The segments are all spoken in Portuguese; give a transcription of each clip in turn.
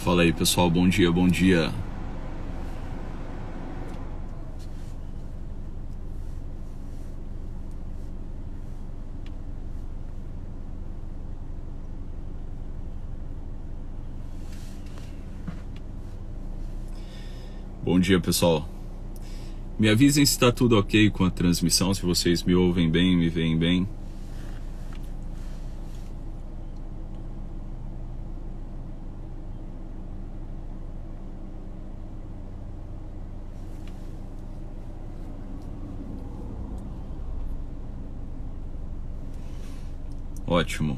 Fala aí pessoal, bom dia, bom dia. Bom dia pessoal. Me avisem se está tudo ok com a transmissão, se vocês me ouvem bem, me veem bem. Ótimo.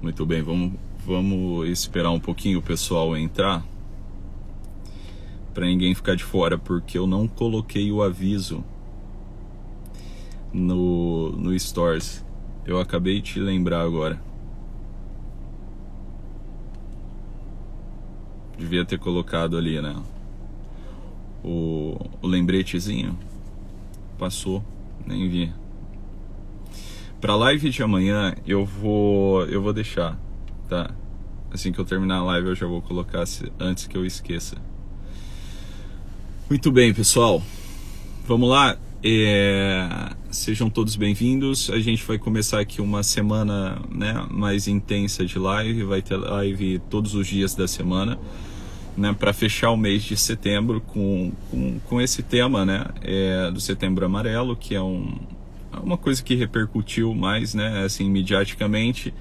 Muito bem, vamos, vamos esperar um pouquinho o pessoal entrar para ninguém ficar de fora, porque eu não coloquei o aviso no, no Stores. Eu acabei de lembrar agora. Devia ter colocado ali, né? O, o lembretezinho. Passou, nem vi. Pra live de amanhã eu vou eu vou deixar, tá? Assim que eu terminar a live eu já vou colocar antes que eu esqueça. Muito bem, pessoal. Vamos lá. É... Sejam todos bem-vindos. A gente vai começar aqui uma semana né, mais intensa de live. Vai ter live todos os dias da semana né, para fechar o mês de setembro com, com, com esse tema né, é, do Setembro Amarelo, que é um, uma coisa que repercutiu mais né, assim, mediaticamente,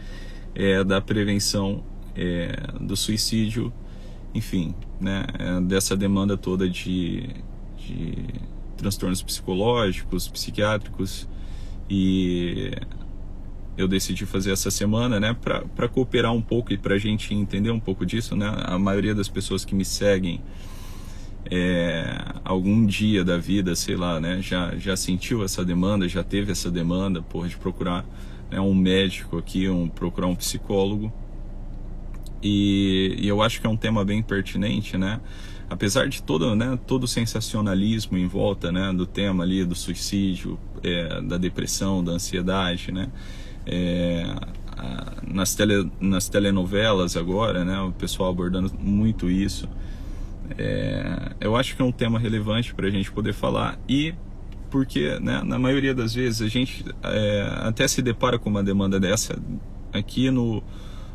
é, da prevenção é, do suicídio, enfim, né, é, dessa demanda toda de, de transtornos psicológicos, psiquiátricos e eu decidi fazer essa semana, né, para cooperar um pouco e para a gente entender um pouco disso, né? A maioria das pessoas que me seguem é, algum dia da vida, sei lá, né, já já sentiu essa demanda, já teve essa demanda, porra, de procurar né, um médico aqui, um procurar um psicólogo. E, e eu acho que é um tema bem pertinente, né? apesar de todo, né, todo o sensacionalismo em volta né, do tema ali do suicídio, é, da depressão, da ansiedade, né, é, nas, tele, nas telenovelas agora, né, o pessoal abordando muito isso. É, eu acho que é um tema relevante para a gente poder falar e porque né, na maioria das vezes a gente é, até se depara com uma demanda dessa aqui no,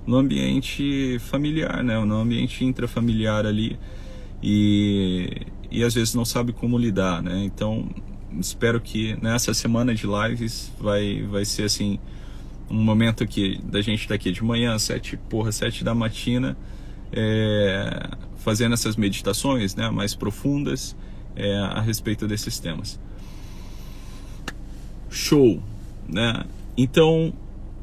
no ambiente familiar, né, no ambiente intrafamiliar ali e, e às vezes não sabe como lidar, né? Então espero que nessa semana de lives vai vai ser assim um momento aqui da gente estar tá aqui de manhã, sete, porra, sete da matina, é, fazendo essas meditações né, mais profundas é, a respeito desses temas. Show, né? Então,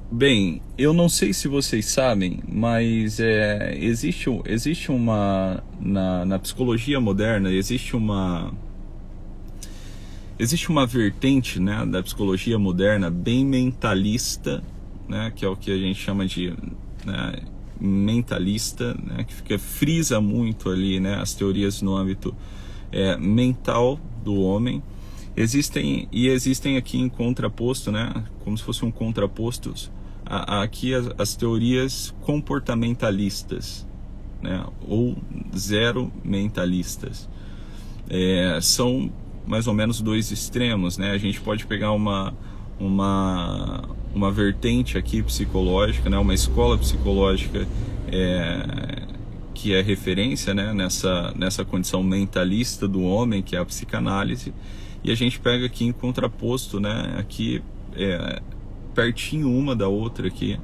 bem, eu não sei se vocês sabem, mas é, existe, existe uma na, na psicologia moderna existe uma existe uma vertente né, da psicologia moderna bem mentalista né, que é o que a gente chama de né, mentalista, né, que fica, frisa muito ali né, as teorias no âmbito é, mental do homem. Existem e existem aqui em contraposto, né, como se fosse um contraposto, a, a, aqui as, as, teorias comportamentalistas, né, ou zero mentalistas. É, são mais ou menos dois extremos, né? A gente pode pegar uma uma, uma vertente aqui psicológica, né, uma escola psicológica é, que é referência né, nessa, nessa condição mentalista do homem, que é a psicanálise, e a gente pega aqui em contraposto, né, aqui é, pertinho uma da outra aqui,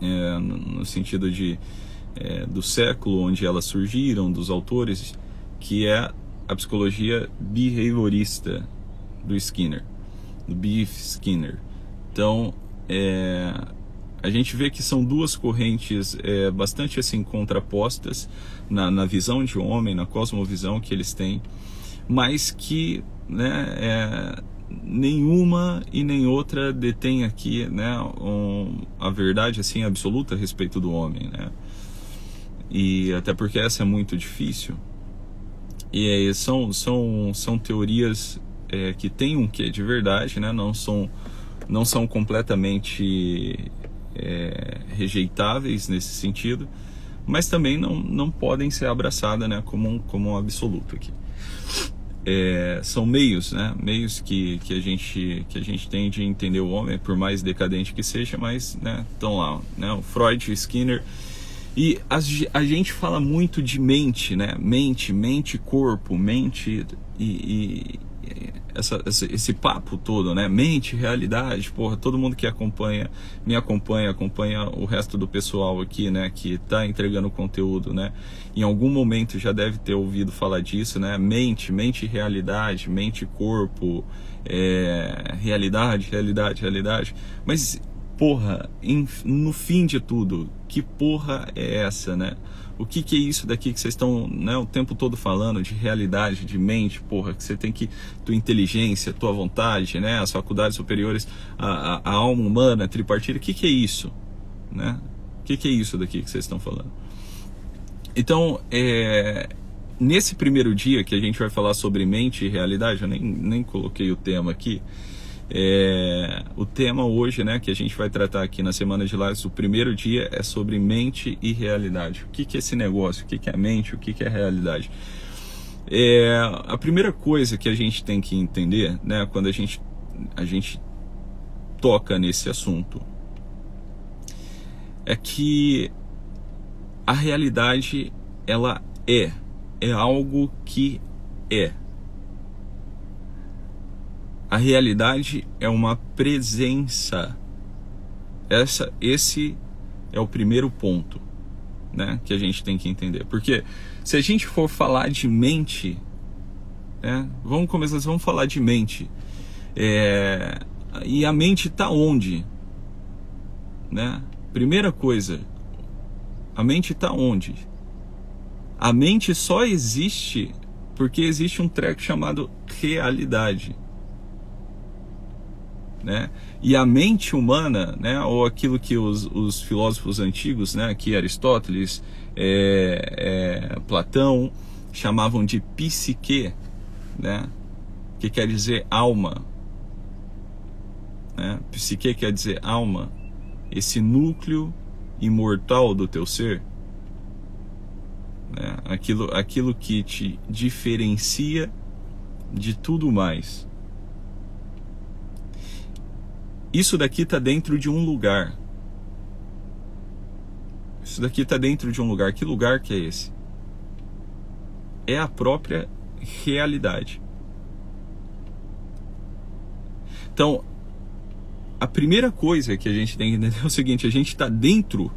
é, no, sentido de é, do século onde elas surgiram, dos autores, que é a psicologia behaviorista do Skinner do Beef Skinner. Então, é, a gente vê que são duas correntes é, bastante assim contrapostas na, na, visão de homem, na cosmovisão que eles têm, mas que né, é, nenhuma e nem outra detém aqui né, um, a verdade assim absoluta a respeito do homem, né? E até porque essa é muito difícil. E são, são, são teorias é, que têm um quê de verdade, né? Não são, não são completamente é, rejeitáveis nesse sentido, mas também não, não podem ser abraçadas né, como, um, como um absoluto aqui. É, são meios, né? Meios que, que, a gente, que a gente tem de entender o homem, por mais decadente que seja, mas né, estão lá. Né? O Freud, o Skinner. E a, a gente fala muito de mente, né? Mente, mente, corpo, mente e, e essa, esse, esse, papo todo, né? Mente, realidade, porra, todo mundo que acompanha, me acompanha, acompanha o resto do pessoal aqui, né? Que tá entregando conteúdo, né? Em algum momento já deve ter ouvido falar disso, né? Mente, mente realidade, mente corpo, é, realidade, realidade, realidade. Mas, porra, em, no fim de tudo, que porra é essa, né? O que, que é isso daqui que vocês estão né, o tempo todo falando de realidade, de mente, porra, que você tem que, tua inteligência, tua vontade, né, as faculdades superiores, a, a, a alma humana, a tripartida, o que, que é isso? Né? O que, que é isso daqui que vocês estão falando? Então, é, nesse primeiro dia que a gente vai falar sobre mente e realidade, eu nem, nem coloquei o tema aqui, é, o tema hoje, né, que a gente vai tratar aqui na semana de lives, o primeiro dia é sobre mente e realidade. O que, que é esse negócio? O que, que é mente? O que, que é realidade? É, a primeira coisa que a gente tem que entender, né, quando a gente, a gente toca nesse assunto, é que a realidade ela é, é algo que é. A realidade é uma presença. Essa, esse é o primeiro ponto, né, que a gente tem que entender. Porque se a gente for falar de mente, né, vamos começar, vamos falar de mente. É, e a mente está onde? Né? Primeira coisa, a mente está onde? A mente só existe porque existe um treco chamado realidade né? E a mente humana, né, ou aquilo que os, os filósofos antigos, né, que Aristóteles, é, é, Platão, chamavam de psique, né, que quer dizer alma. Né? Psique quer dizer alma, esse núcleo imortal do teu ser, né? aquilo, aquilo que te diferencia de tudo mais. Isso daqui está dentro de um lugar. Isso daqui está dentro de um lugar. Que lugar que é esse? É a própria realidade. Então, a primeira coisa que a gente tem que entender é o seguinte: a gente está dentro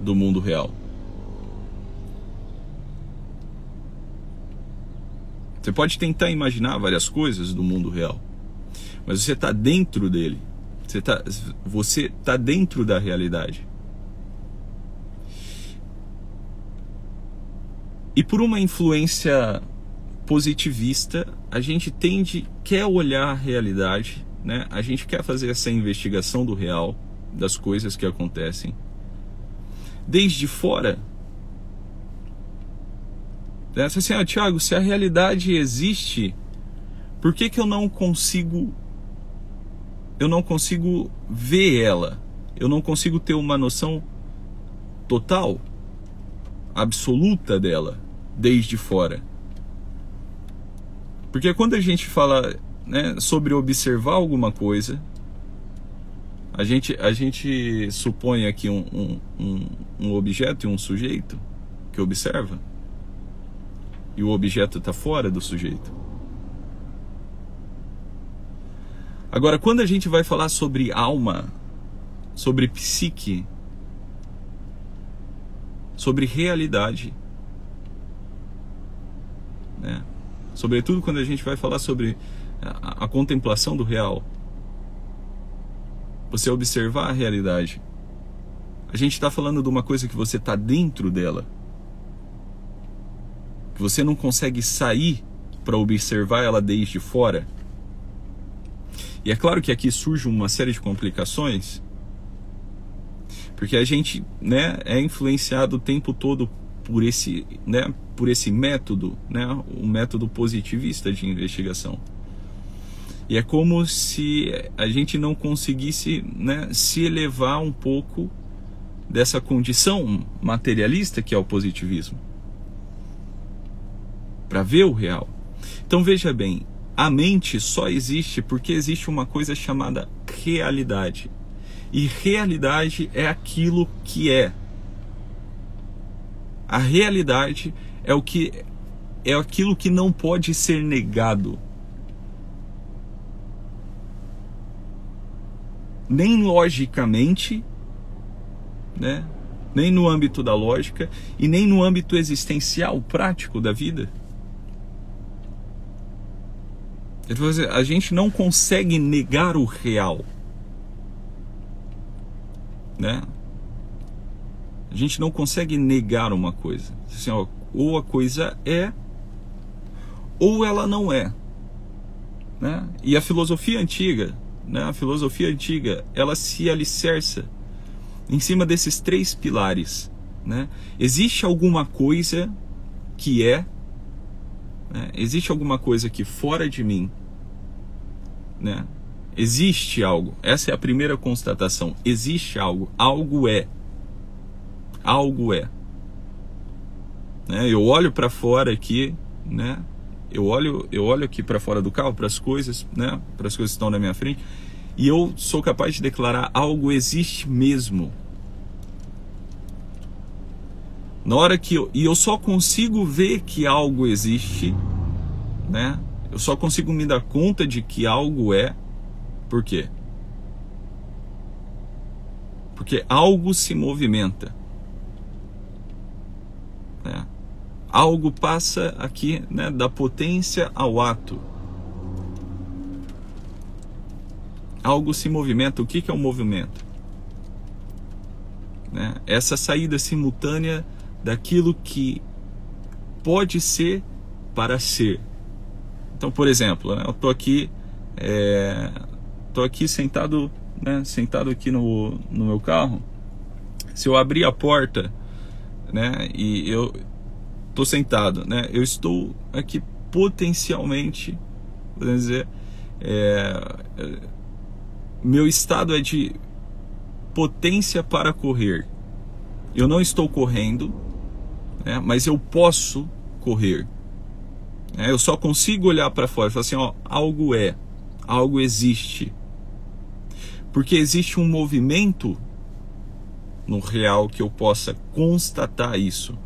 do mundo real. Você pode tentar imaginar várias coisas do mundo real mas você está dentro dele. Você está você tá dentro da realidade. E por uma influência positivista, a gente tende, quer olhar a realidade, né? a gente quer fazer essa investigação do real, das coisas que acontecem. Desde fora, né? assim, ah, Tiago, se a realidade existe, por que, que eu não consigo eu não consigo ver ela, eu não consigo ter uma noção total, absoluta dela, desde fora. Porque quando a gente fala né, sobre observar alguma coisa, a gente, a gente supõe aqui um, um, um, objeto e um sujeito que observa, e o objeto está fora do sujeito. Agora, quando a gente vai falar sobre alma, sobre psique, sobre realidade, né? sobretudo quando a gente vai falar sobre a, a contemplação do real, você observar a realidade, a gente está falando de uma coisa que você está dentro dela, que você não consegue sair para observar ela desde fora. E é claro que aqui surge uma série de complicações, porque a gente né, é influenciado o tempo todo por esse, né, por esse método, né, o método positivista de investigação. E é como se a gente não conseguisse né, se elevar um pouco dessa condição materialista que é o positivismo para ver o real. Então veja bem, a mente só existe porque existe uma coisa chamada realidade. E realidade é aquilo que é. A realidade é o que é aquilo que não pode ser negado. Nem logicamente, né? nem no âmbito da lógica e nem no âmbito existencial, prático da vida. A gente não consegue negar o real. Né? A gente não consegue negar uma coisa. Assim, ó, ou a coisa é, ou ela não é. Né? E a filosofia antiga, né? a filosofia antiga, ela se alicerça em cima desses três pilares. Né? Existe alguma coisa que é né? Existe alguma coisa aqui fora de mim? Né? Existe algo. Essa é a primeira constatação. Existe algo. Algo é. Algo é. Né? Eu olho para fora aqui, né? Eu olho, eu olho aqui para fora do carro, para as coisas, né? Para as coisas que estão na minha frente, e eu sou capaz de declarar algo existe mesmo. Na hora que eu, e eu só consigo ver que algo existe, né? Eu só consigo me dar conta de que algo é, por quê? Porque algo se movimenta. Né? Algo passa aqui né, da potência ao ato. Algo se movimenta. O que, que é o um movimento? Né? Essa saída simultânea daquilo que pode ser para ser. Então, por exemplo, né, eu estou aqui, é, tô aqui sentado, né, sentado aqui no, no meu carro. Se eu abrir a porta, né, e eu estou sentado, né, eu estou aqui potencialmente, podemos dizer, é, é, meu estado é de potência para correr. Eu não estou correndo, né? mas eu posso correr. É, eu só consigo olhar para fora e falar assim: ó, algo é, algo existe. Porque existe um movimento no real que eu possa constatar isso.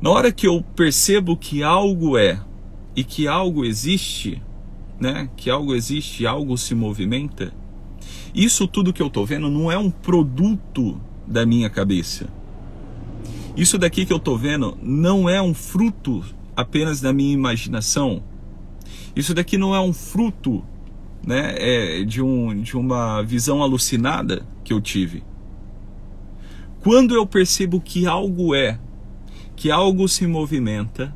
Na hora que eu percebo que algo é e que algo existe, né? Que algo existe, algo se movimenta. Isso tudo que eu estou vendo não é um produto da minha cabeça. Isso daqui que eu estou vendo não é um fruto apenas da minha imaginação. Isso daqui não é um fruto né, é de, um, de uma visão alucinada que eu tive. Quando eu percebo que algo é, que algo se movimenta,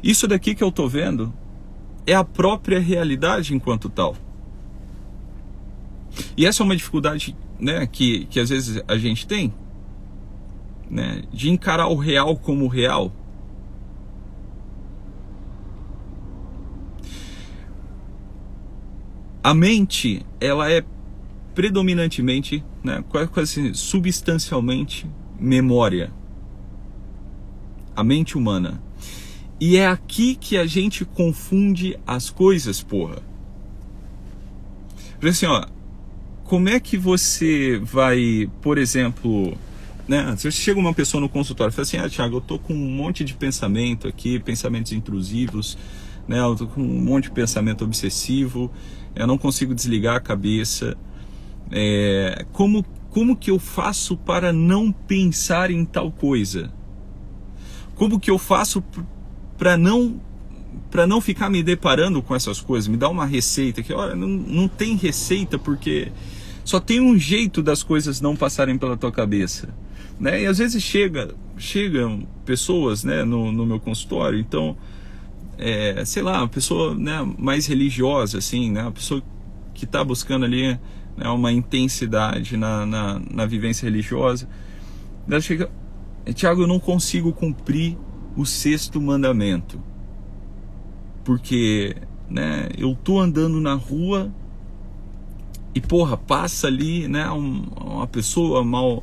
isso daqui que eu estou vendo é a própria realidade enquanto tal. E essa é uma dificuldade né, que, que às vezes a gente tem, né, de encarar o real como real. A mente, ela é predominantemente, né, quase substancialmente memória. A mente humana. E é aqui que a gente confunde as coisas, porra. Porque assim, ó, como é que você vai, por exemplo, né? Se chega uma pessoa no consultório e fala assim, ah, Thiago, eu tô com um monte de pensamento aqui, pensamentos intrusivos, né? Eu tô com um monte de pensamento obsessivo, eu não consigo desligar a cabeça. É, como, como que eu faço para não pensar em tal coisa? Como que eu faço para não para não ficar me deparando com essas coisas? Me dá uma receita que, olha, não, não tem receita porque só tem um jeito das coisas não passarem pela tua cabeça né? E às vezes chega, chegam pessoas, né, no, no meu consultório, então, é, sei lá, uma pessoa, né, mais religiosa, assim, né, uma pessoa que está buscando ali né, uma intensidade na, na, na vivência religiosa, ela chega, Tiago, eu não consigo cumprir o sexto mandamento. porque né, eu tô andando na rua e porra, passa ali né, um, uma pessoa mal,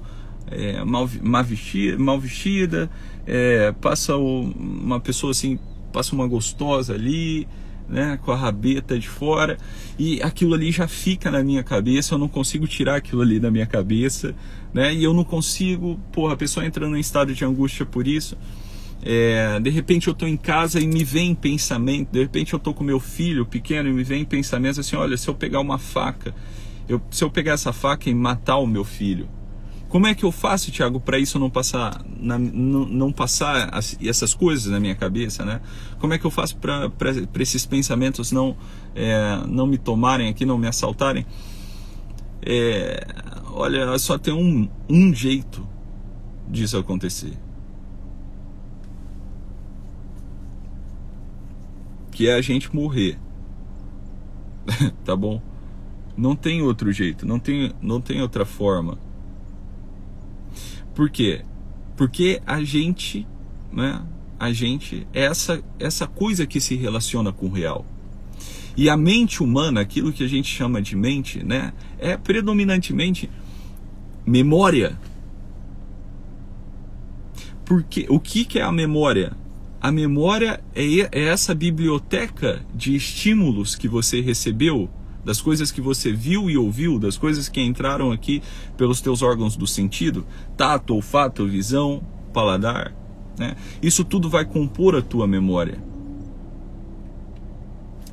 é, mal, mal vestida, mal vestida é, passa uma pessoa assim, passa uma gostosa ali, né, com a rabeta de fora, e aquilo ali já fica na minha cabeça, eu não consigo tirar aquilo ali da minha cabeça, né, e eu não consigo, porra, a pessoa entrando em estado de angústia por isso. É, de repente eu estou em casa e me vem pensamento, de repente eu estou com meu filho pequeno e me vem pensamentos assim, olha, se eu pegar uma faca, eu, se eu pegar essa faca e matar o meu filho, como é que eu faço, Tiago, para isso não passar, na, não, não, passar as, essas coisas na minha cabeça, né? Como é que eu faço para esses pensamentos não, é, não me tomarem aqui, não me assaltarem? É, olha, só tem um, um jeito disso acontecer. Que é a gente morrer. tá bom? Não tem outro jeito, não tem, não tem outra forma. Por quê? Porque a gente, né? A gente é essa essa coisa que se relaciona com o real. E a mente humana, aquilo que a gente chama de mente, né, é predominantemente memória. Porque o que, que é a memória? A memória é, é essa biblioteca de estímulos que você recebeu das coisas que você viu e ouviu, das coisas que entraram aqui pelos teus órgãos do sentido, tato, olfato, visão, paladar, né? Isso tudo vai compor a tua memória.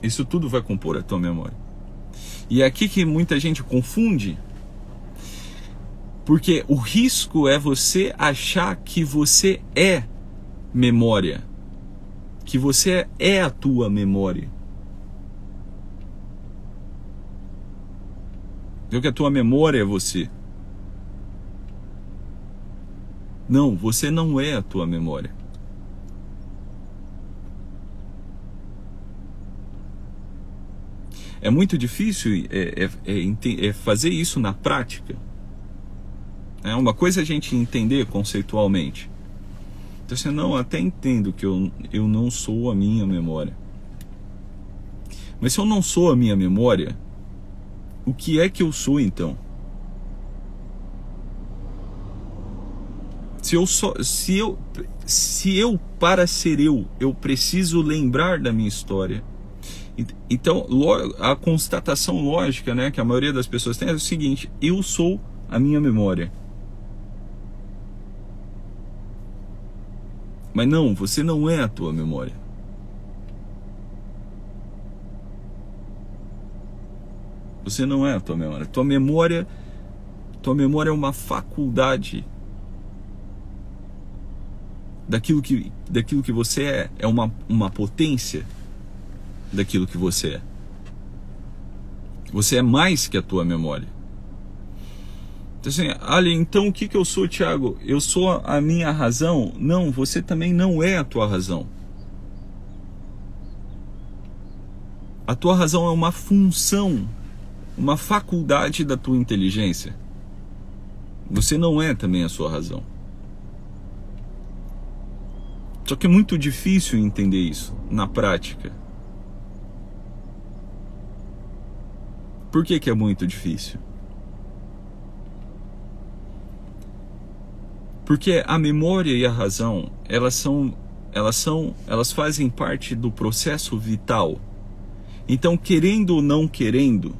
Isso tudo vai compor a tua memória. E é aqui que muita gente confunde, porque o risco é você achar que você é memória, que você é a tua memória. Viu que a tua memória é você. Não, você não é a tua memória. É muito difícil é, é, é, é fazer isso na prática. É uma coisa a gente entender conceitualmente. Então, assim, não, até entendo que eu, eu não sou a minha memória. Mas se eu não sou a minha memória, o que é que eu sou então? Se eu só, se eu, se eu para ser eu, eu preciso lembrar da minha história. Então, a constatação lógica, né, que a maioria das pessoas tem é o seguinte: eu sou a minha memória. Mas não, você não é a tua memória. Você não é a tua memória. Tua memória, tua memória é uma faculdade daquilo que, daquilo que você é, é uma, uma potência daquilo que você é. Você é mais que a tua memória. Então, assim, olha, então o que, que eu sou, Tiago? Eu sou a minha razão? Não, você também não é a tua razão. A tua razão é uma função uma faculdade da tua inteligência. Você não é também a sua razão. Só que é muito difícil entender isso na prática. Por que, que é muito difícil? Porque a memória e a razão, elas são, elas são, elas fazem parte do processo vital. Então, querendo ou não querendo,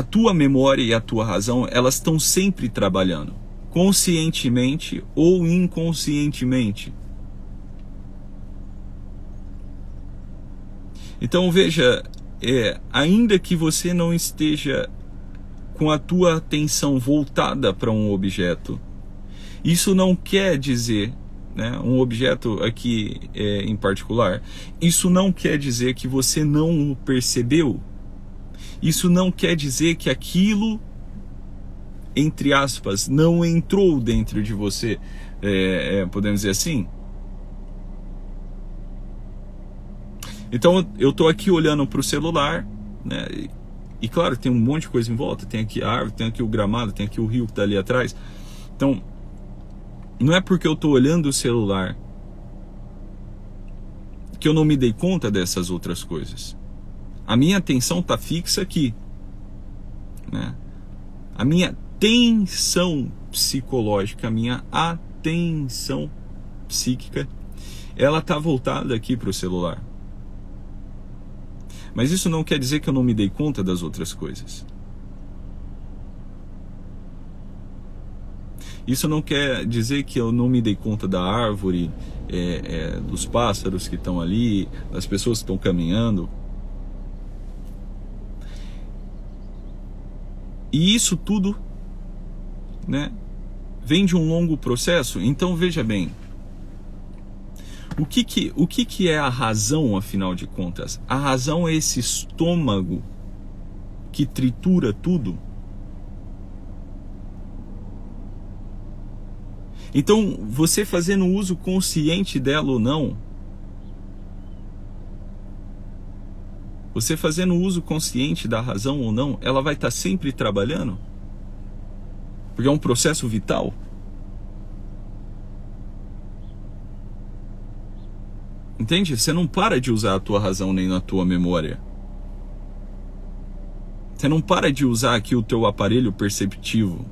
a tua memória e a tua razão, elas estão sempre trabalhando, conscientemente ou inconscientemente. Então veja, é, ainda que você não esteja com a tua atenção voltada para um objeto, isso não quer dizer, né, um objeto aqui é, em particular, isso não quer dizer que você não o percebeu isso não quer dizer que aquilo, entre aspas, não entrou dentro de você, é, é, podemos dizer assim. Então eu estou aqui olhando para o celular, né? E, e, claro, tem um monte de coisa em volta. Tem aqui a árvore, tem aqui o gramado, tem aqui o rio que está ali atrás. Então, não é porque eu estou olhando o celular que eu não me dei conta dessas outras coisas. A minha atenção está fixa aqui. Né? A minha tensão psicológica, a minha atenção psíquica, ela está voltada aqui para o celular. Mas isso não quer dizer que eu não me dei conta das outras coisas. Isso não quer dizer que eu não me dei conta da árvore, é, é, dos pássaros que estão ali, das pessoas que estão caminhando. E isso tudo, né, vem de um longo processo. Então veja bem, o que que, o que que é a razão, afinal de contas? A razão é esse estômago que tritura tudo. Então, você fazendo uso consciente dela ou não, você fazendo uso consciente da razão ou não, ela vai estar sempre trabalhando? Porque é um processo vital. Entende? Você não para de usar a tua razão nem na tua memória. Você não para de usar aqui o teu aparelho perceptivo.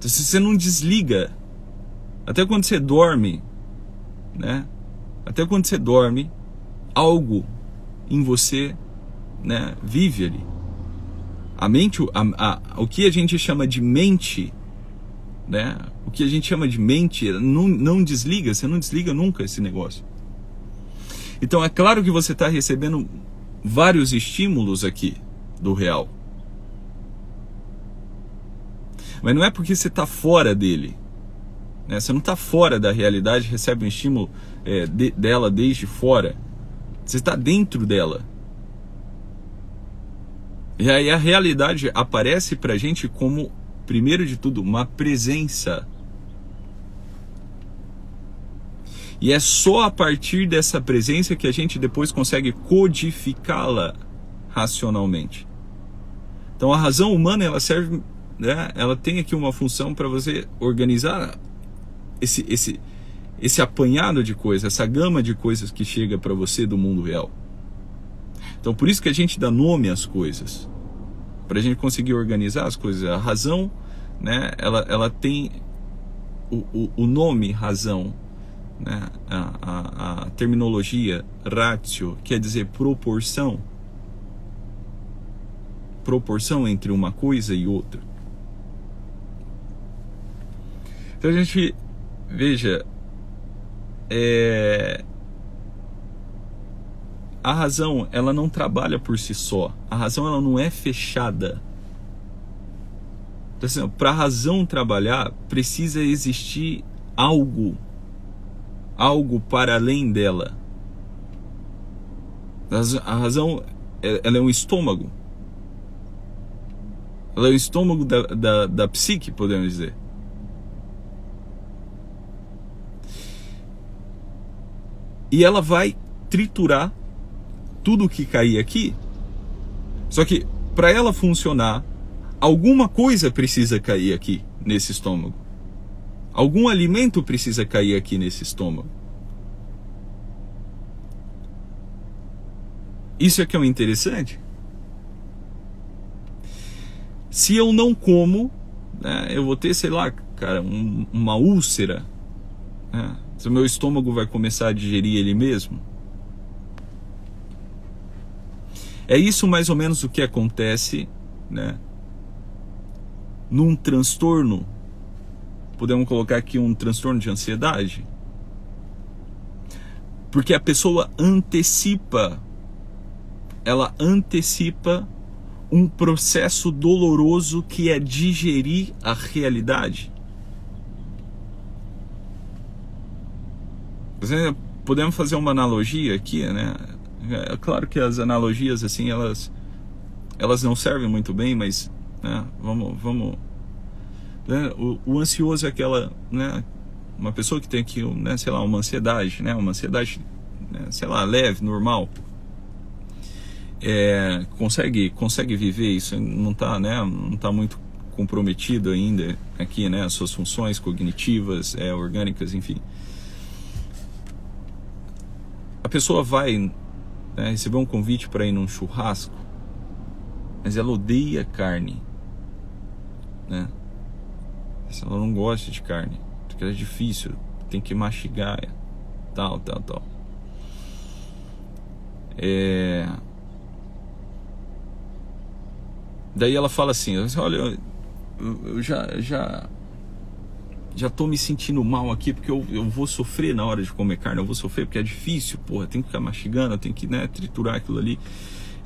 Você não desliga. Até quando você dorme, né? Até quando você dorme, algo em você, né, vive ali. A mente, a, a, o que a gente chama de mente, né? O que a gente chama de mente não, não desliga, você não desliga nunca esse negócio. Então é claro que você está recebendo vários estímulos aqui do real. Mas não é porque você está fora dele. Né? Você não está fora da realidade, recebe um estímulo é, de, dela desde fora. Você está dentro dela. E aí a realidade aparece para a gente como, primeiro de tudo, uma presença. E é só a partir dessa presença que a gente depois consegue codificá-la racionalmente. Então a razão humana ela serve né, ela tem aqui uma função para você organizar esse, esse, esse apanhado de coisas, essa gama de coisas que chega para você do mundo real. Então, por isso que a gente dá nome às coisas, para a gente conseguir organizar as coisas. A razão, né, ela, ela tem o, o, o nome razão, né, a, a, a terminologia ratio, quer dizer proporção proporção entre uma coisa e outra. Então a gente veja é, a razão ela não trabalha por si só. A razão ela não é fechada. Então, assim, para a razão trabalhar precisa existir algo, algo para além dela. A razão ela é um estômago. Ela é o estômago da, da, da psique, podemos dizer. E ela vai triturar tudo que cair aqui. Só que para ela funcionar, alguma coisa precisa cair aqui nesse estômago. Algum alimento precisa cair aqui nesse estômago. Isso é que é o interessante. Se eu não como, né, eu vou ter, sei lá, cara, um, uma úlcera. Né? O meu estômago vai começar a digerir ele mesmo? É isso mais ou menos o que acontece, né? Num transtorno, podemos colocar aqui um transtorno de ansiedade, porque a pessoa antecipa, ela antecipa um processo doloroso que é digerir a realidade. Podemos fazer uma analogia aqui, né? É claro que as analogias assim elas elas não servem muito bem, mas né, vamos vamos né? o, o, ansioso é aquela né, uma pessoa que tem aqui né, sei lá uma ansiedade, né? Uma ansiedade né, sei lá leve, normal. É, consegue consegue viver isso não está né não tá muito comprometido ainda aqui né as suas funções cognitivas é, orgânicas enfim pessoa vai né, receber um convite para ir num churrasco, mas ela odeia carne, né? Ela não gosta de carne, porque é difícil, tem que mastigar, tal, tal, tal. É... Daí ela fala assim, olha, eu já já já tô me sentindo mal aqui porque eu, eu vou sofrer na hora de comer carne, eu vou sofrer porque é difícil, porra, tem que ficar mastigando, tem que né, triturar aquilo ali.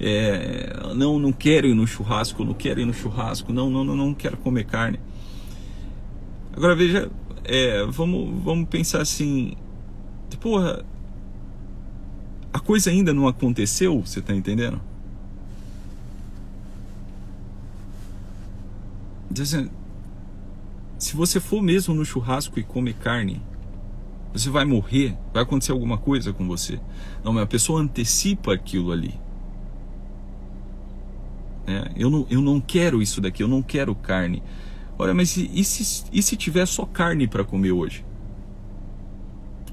É, não, não quero ir no churrasco, não quero ir no churrasco, não, não, não, não quero comer carne. Agora veja, é, vamos, vamos pensar assim, porra, a coisa ainda não aconteceu, você tá entendendo? Dizendo, se você for mesmo no churrasco e comer carne, você vai morrer, vai acontecer alguma coisa com você. Não, mas a pessoa antecipa aquilo ali. É, eu, não, eu não quero isso daqui, eu não quero carne. Olha, mas e, e se, e se tiver só carne para comer hoje?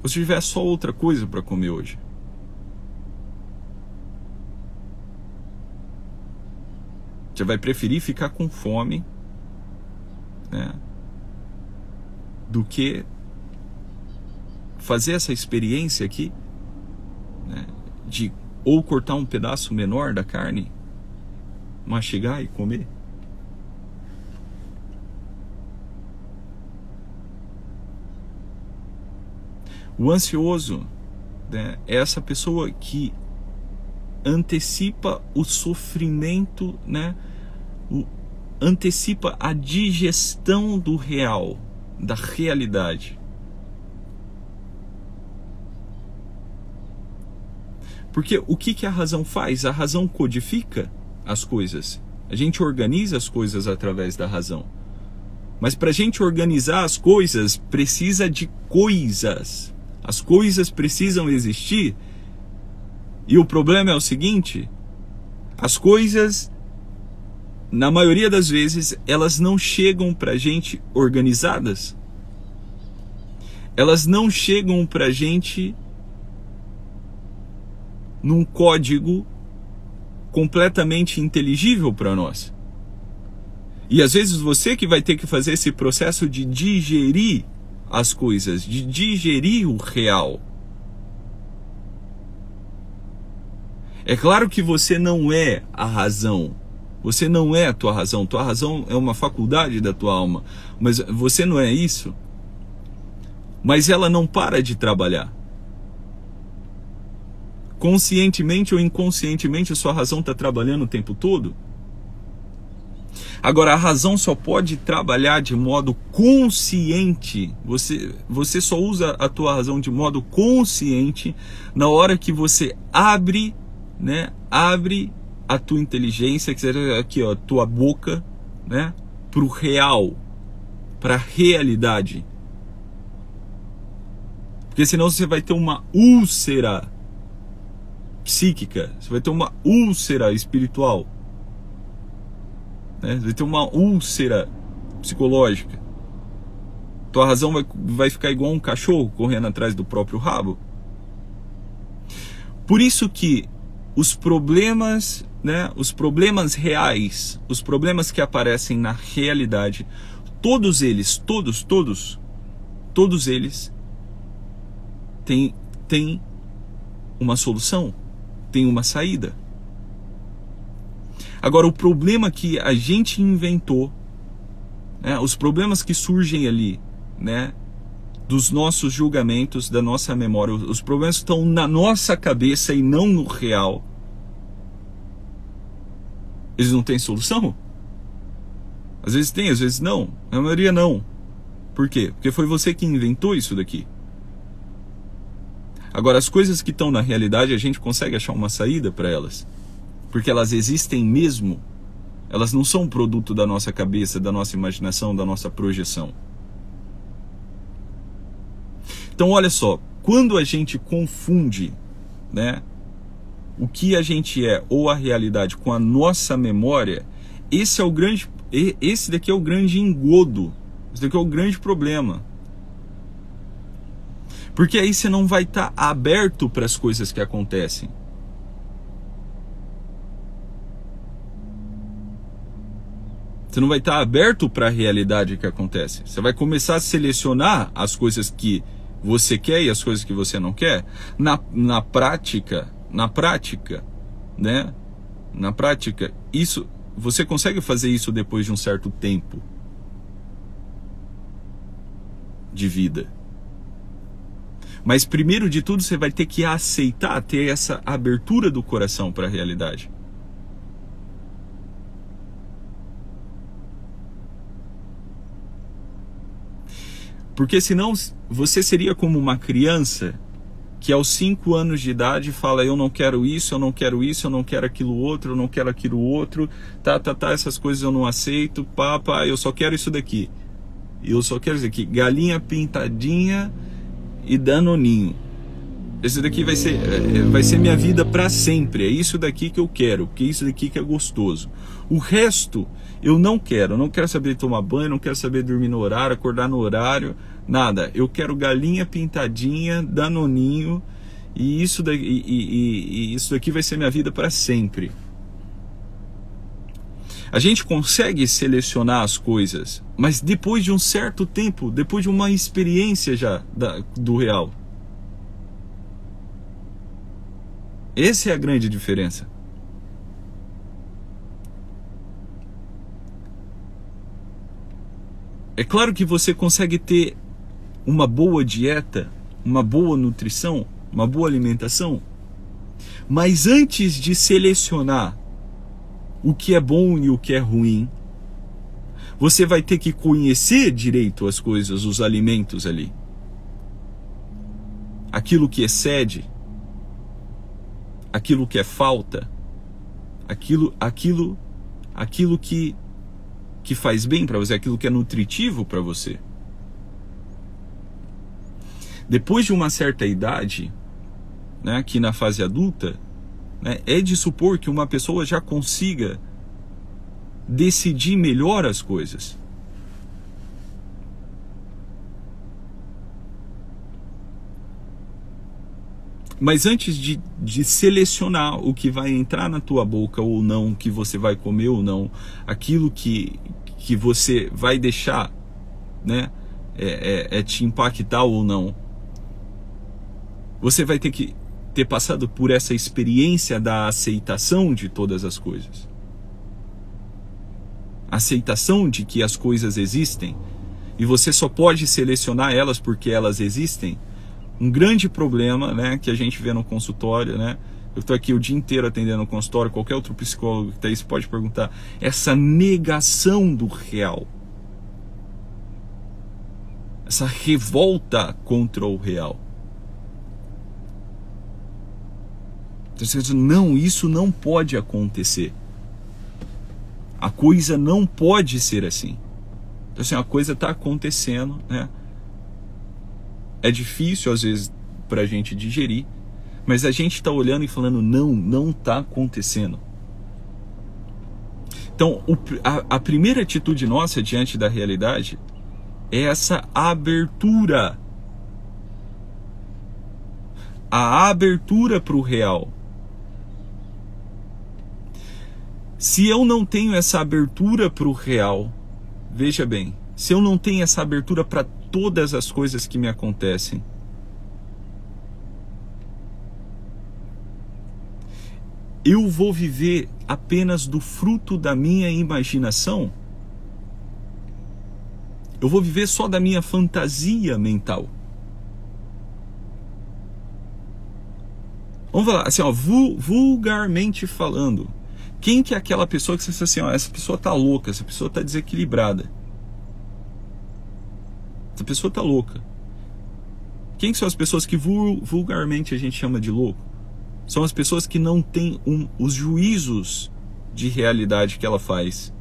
Ou se tiver só outra coisa para comer hoje? Você vai preferir ficar com fome né, do que fazer essa experiência aqui né, de ou cortar um pedaço menor da carne, mastigar e comer. O ansioso né, é essa pessoa que antecipa o sofrimento, né, o, antecipa a digestão do real, da realidade. Porque o que, que a razão faz? A razão codifica as coisas. A gente organiza as coisas através da razão. Mas para a gente organizar as coisas, precisa de coisas. As coisas precisam existir. E o problema é o seguinte: as coisas, na maioria das vezes, elas não chegam para a gente organizadas. Elas não chegam para a gente num código completamente inteligível para nós. E às vezes você que vai ter que fazer esse processo de digerir as coisas, de digerir o real. É claro que você não é a razão. Você não é a tua razão. Tua razão é uma faculdade da tua alma. Mas você não é isso. Mas ela não para de trabalhar. Conscientemente ou inconscientemente, a sua razão está trabalhando o tempo todo. Agora, a razão só pode trabalhar de modo consciente. Você, você só usa a tua razão de modo consciente na hora que você abre, né? Abre a tua inteligência, que seja aqui, ó, tua boca, né? Para o real, para a realidade. Porque senão você vai ter uma úlcera psíquica, você vai ter uma úlcera espiritual né? Vai ter uma úlcera psicológica. Tua razão vai, vai ficar igual um cachorro correndo atrás do próprio rabo. Por isso que os problemas, né, os problemas reais, os problemas que aparecem na realidade, todos eles, todos, todos, todos eles têm, têm uma solução, têm uma saída. Agora, o problema que a gente inventou, né, os problemas que surgem ali, né, dos nossos julgamentos, da nossa memória, os problemas estão na nossa cabeça e não no real. Eles não têm solução? Às vezes tem, às vezes não. Na maioria não. Por quê? Porque foi você que inventou isso daqui. Agora, as coisas que estão na realidade, a gente consegue achar uma saída para elas porque elas existem mesmo. Elas não são produto da nossa cabeça, da nossa imaginação, da nossa projeção. Então, olha só, quando a gente confunde, né, o que a gente é ou a realidade com a nossa memória, esse é o grande, esse daqui é o grande engodo, esse daqui é o grande problema. Porque aí você não vai estar tá aberto para as coisas que acontecem. Você não vai estar tá aberto para a realidade que acontece. Você vai começar a selecionar as coisas que você quer e as coisas que você não quer. Na, na prática, na prática, né? Na prática, isso você consegue fazer isso depois de um certo tempo de vida. Mas primeiro de tudo, você vai ter que aceitar, ter essa abertura do coração para a realidade. Porque senão você seria como uma criança que aos 5 anos de idade fala eu não quero isso, eu não quero isso, eu não quero aquilo outro, eu não quero aquilo outro, tá, tá, tá, essas coisas eu não aceito, pá, eu só quero isso daqui. Eu só quero dizer que galinha pintadinha e danoninho. Esse daqui vai ser, é, vai ser minha vida para sempre. É isso daqui que eu quero, que é isso daqui que é gostoso. O resto eu não quero. Não quero saber tomar banho, não quero saber dormir no horário, acordar no horário, nada. Eu quero galinha pintadinha, danoninho e isso daqui, e, e, e isso daqui vai ser minha vida para sempre. A gente consegue selecionar as coisas, mas depois de um certo tempo, depois de uma experiência já da, do real. Essa é a grande diferença. É claro que você consegue ter uma boa dieta, uma boa nutrição, uma boa alimentação, mas antes de selecionar o que é bom e o que é ruim, você vai ter que conhecer direito as coisas, os alimentos ali. Aquilo que excede, aquilo que é falta, aquilo, aquilo, aquilo que que faz bem para você, aquilo que é nutritivo para você. Depois de uma certa idade, né, aqui na fase adulta, né, é de supor que uma pessoa já consiga decidir melhor as coisas. Mas antes de, de selecionar o que vai entrar na tua boca ou não, o que você vai comer ou não, aquilo que, que você vai deixar né, é, é, é te impactar ou não, você vai ter que ter passado por essa experiência da aceitação de todas as coisas. Aceitação de que as coisas existem e você só pode selecionar elas porque elas existem um grande problema né, que a gente vê no consultório, né? Eu estou aqui o dia inteiro atendendo no consultório, qualquer outro psicólogo que está aí, você pode perguntar. Essa negação do real. Essa revolta contra o real. Você diz, não, isso não pode acontecer. A coisa não pode ser assim. Então assim, a coisa está acontecendo, né? É difícil às vezes para a gente digerir, mas a gente está olhando e falando: não, não está acontecendo. Então, o, a, a primeira atitude nossa diante da realidade é essa abertura. A abertura para o real. Se eu não tenho essa abertura para o real, veja bem, se eu não tenho essa abertura para todas as coisas que me acontecem. Eu vou viver apenas do fruto da minha imaginação? Eu vou viver só da minha fantasia mental? Vamos falar assim, ó, vulgarmente falando. Quem que é aquela pessoa que você diz assim, ó, essa pessoa tá louca, essa pessoa tá desequilibrada? Essa pessoa tá louca. Quem são as pessoas que vulgarmente a gente chama de louco? São as pessoas que não têm um, os juízos de realidade que ela faz.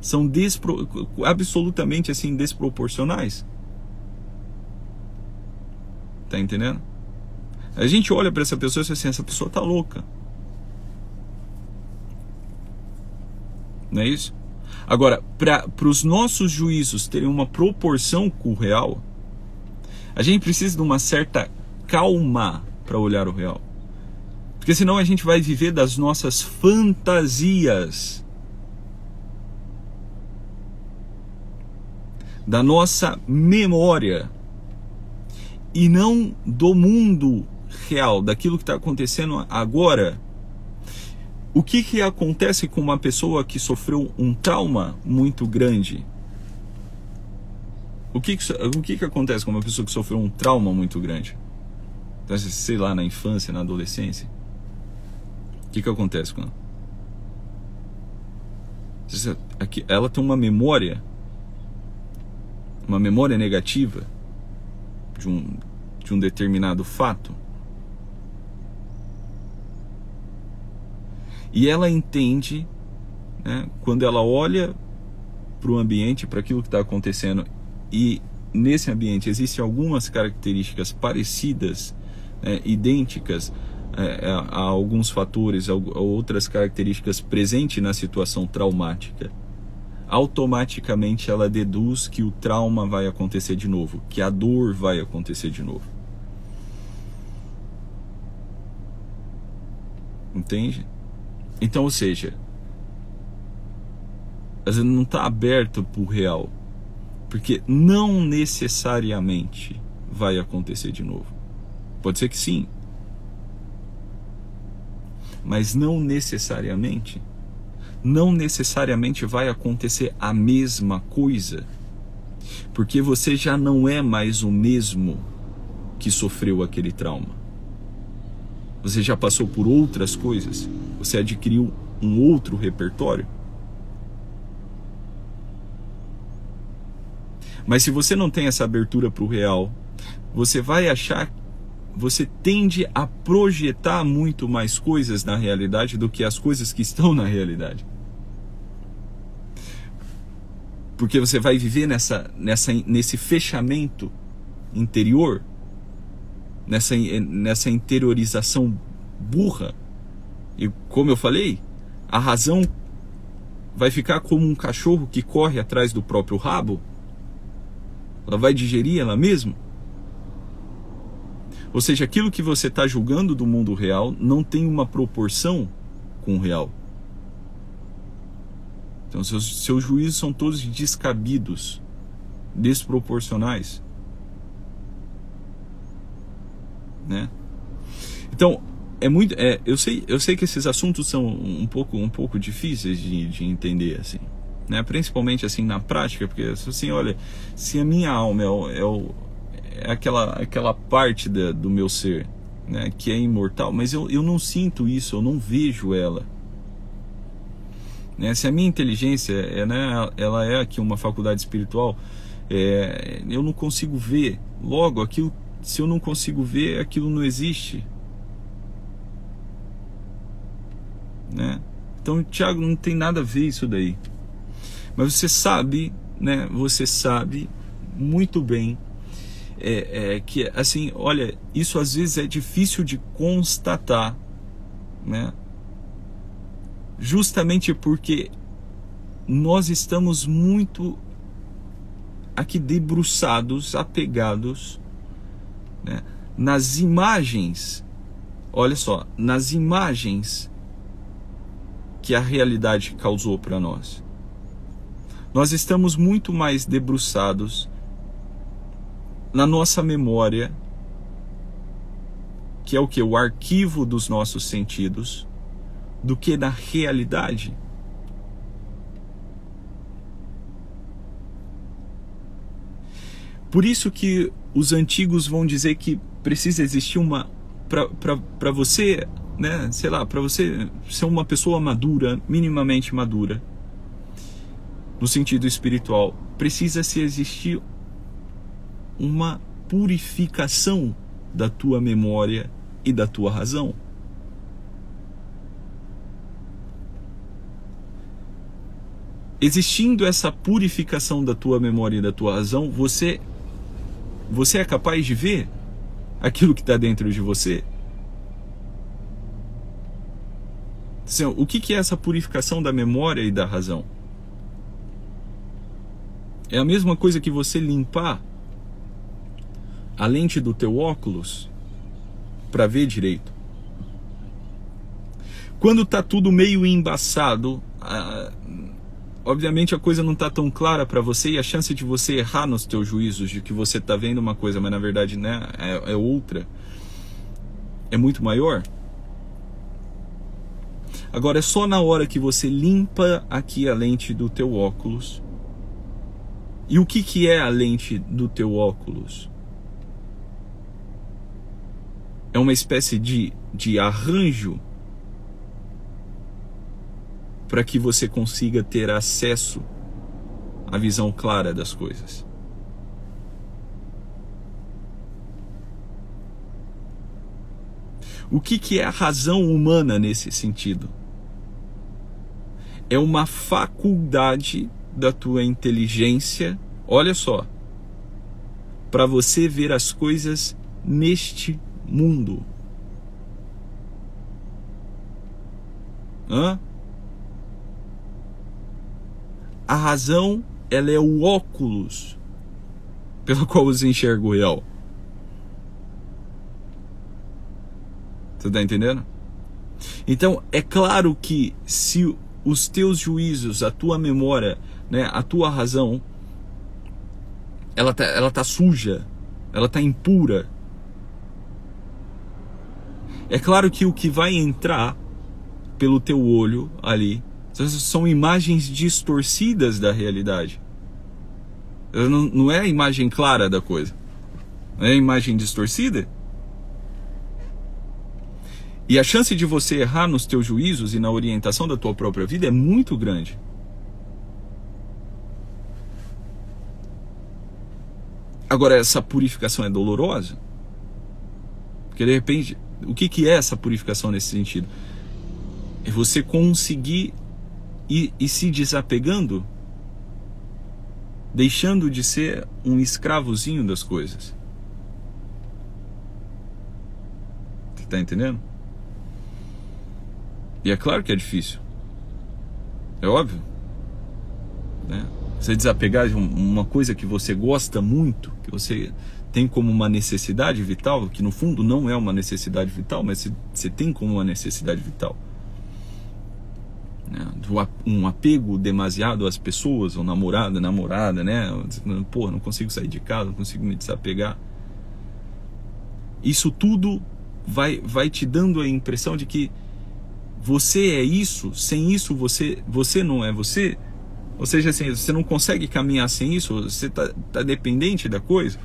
São despro, absolutamente assim desproporcionais. Tá entendendo? A gente olha para essa pessoa e diz assim, essa pessoa tá louca. Não é isso? Agora, para os nossos juízos terem uma proporção com o real, A gente precisa de uma certa calma para olhar o real. Porque senão a gente vai viver das nossas fantasias. Da nossa memória. E não do mundo real, daquilo que está acontecendo agora. O que, que acontece com uma pessoa que sofreu um trauma muito grande? O que, que, o que, que acontece com uma pessoa que sofreu um trauma muito grande? Sei lá, na infância, na adolescência? O que, que acontece com ela? Ela tem uma memória, uma memória negativa de um, de um determinado fato. E ela entende, né, quando ela olha para o ambiente, para aquilo que está acontecendo, e nesse ambiente existem algumas características parecidas, né, idênticas é, é, a alguns fatores, a outras características presentes na situação traumática, automaticamente ela deduz que o trauma vai acontecer de novo, que a dor vai acontecer de novo. Entende? Então, ou seja, às não está aberto para o real, porque não necessariamente vai acontecer de novo. Pode ser que sim, mas não necessariamente, não necessariamente vai acontecer a mesma coisa, porque você já não é mais o mesmo que sofreu aquele trauma. Você já passou por outras coisas, você adquiriu um outro repertório. Mas se você não tem essa abertura para o real, você vai achar você tende a projetar muito mais coisas na realidade do que as coisas que estão na realidade. Porque você vai viver nessa, nessa, nesse fechamento interior, nessa, nessa interiorização burra. E como eu falei, a razão vai ficar como um cachorro que corre atrás do próprio rabo. Ela vai digerir ela mesma. Ou seja, aquilo que você está julgando do mundo real não tem uma proporção com o real. Então, seus, seus juízos são todos descabidos, desproporcionais. Né? Então, é muito. É, eu, sei, eu sei que esses assuntos são um pouco, um pouco difíceis de, de entender, assim. Né? Principalmente assim na prática, porque assim, olha, se a minha alma é o, é o é aquela, aquela parte da, do meu ser né, que é imortal, mas eu, eu não sinto isso, eu não vejo ela. Né? Se a minha inteligência é, né, ela é aqui uma faculdade espiritual, é, eu não consigo ver. Logo, aquilo, se eu não consigo ver, aquilo não existe. Né? Então, Tiago, não tem nada a ver isso daí. Mas você sabe, né? Você sabe muito bem é, é, que assim, olha, isso às vezes é difícil de constatar, né? Justamente porque nós estamos muito aqui debruçados, apegados né, nas imagens. Olha só, nas imagens que a realidade causou para nós. Nós estamos muito mais debruçados na nossa memória, que é o que? O arquivo dos nossos sentidos, do que na realidade. Por isso que os antigos vão dizer que precisa existir uma para você, né, sei lá, para você ser uma pessoa madura, minimamente madura, no sentido espiritual, precisa se existir uma purificação da tua memória e da tua razão. Existindo essa purificação da tua memória e da tua razão, você você é capaz de ver aquilo que está dentro de você? Assim, o que, que é essa purificação da memória e da razão? É a mesma coisa que você limpar a lente do teu óculos para ver direito. Quando tá tudo meio embaçado, obviamente a coisa não tá tão clara para você e a chance de você errar nos teus juízos de que você tá vendo uma coisa, mas na verdade né, é, é outra, é muito maior. Agora é só na hora que você limpa aqui a lente do teu óculos. E o que, que é a lente do teu óculos? É uma espécie de, de arranjo para que você consiga ter acesso à visão clara das coisas. O que, que é a razão humana nesse sentido? É uma faculdade da tua inteligência, olha só, para você ver as coisas neste mundo. Hã? A razão, ela é o óculos pelo qual você enxerga o real. Você está entendendo? Então, é claro que se os teus juízos, a tua memória, né, a tua razão, ela tá, ela tá suja, ela tá impura. É claro que o que vai entrar pelo teu olho ali são imagens distorcidas da realidade. Não, não é a imagem clara da coisa. É a imagem distorcida. E a chance de você errar nos teus juízos e na orientação da tua própria vida é muito grande. Agora, essa purificação é dolorosa? Porque de repente, o que, que é essa purificação nesse sentido? É você conseguir ir, ir se desapegando, deixando de ser um escravozinho das coisas. Você está entendendo? E é claro que é difícil. É óbvio. Né? Você desapegar de uma coisa que você gosta muito, que você tem como uma necessidade vital, que no fundo não é uma necessidade vital, mas você tem como uma necessidade vital. Né? Um apego demasiado às pessoas, ou namorada, namorada, né? Pô, não consigo sair de casa, não consigo me desapegar. Isso tudo vai, vai te dando a impressão de que você é isso, sem isso você, você não é você. Ou seja, assim, você não consegue caminhar sem isso, você está tá dependente da coisa.